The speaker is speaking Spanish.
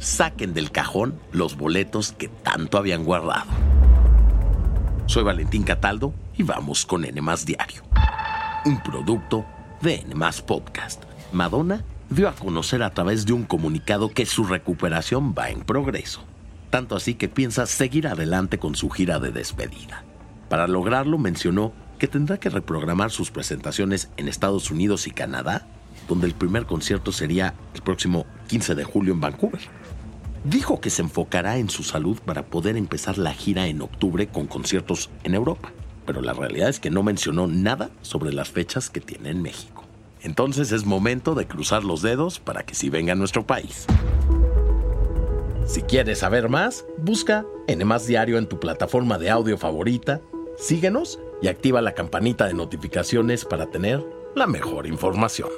saquen del cajón los boletos que tanto habían guardado. Soy Valentín Cataldo y vamos con N Diario, un producto de N Podcast. Madonna dio a conocer a través de un comunicado que su recuperación va en progreso, tanto así que piensa seguir adelante con su gira de despedida. Para lograrlo mencionó que tendrá que reprogramar sus presentaciones en Estados Unidos y Canadá, donde el primer concierto sería el próximo 15 de julio en Vancouver. Dijo que se enfocará en su salud para poder empezar la gira en octubre con conciertos en Europa, pero la realidad es que no mencionó nada sobre las fechas que tiene en México. Entonces es momento de cruzar los dedos para que sí venga a nuestro país. Si quieres saber más, busca N Diario en tu plataforma de audio favorita, síguenos y activa la campanita de notificaciones para tener la mejor información.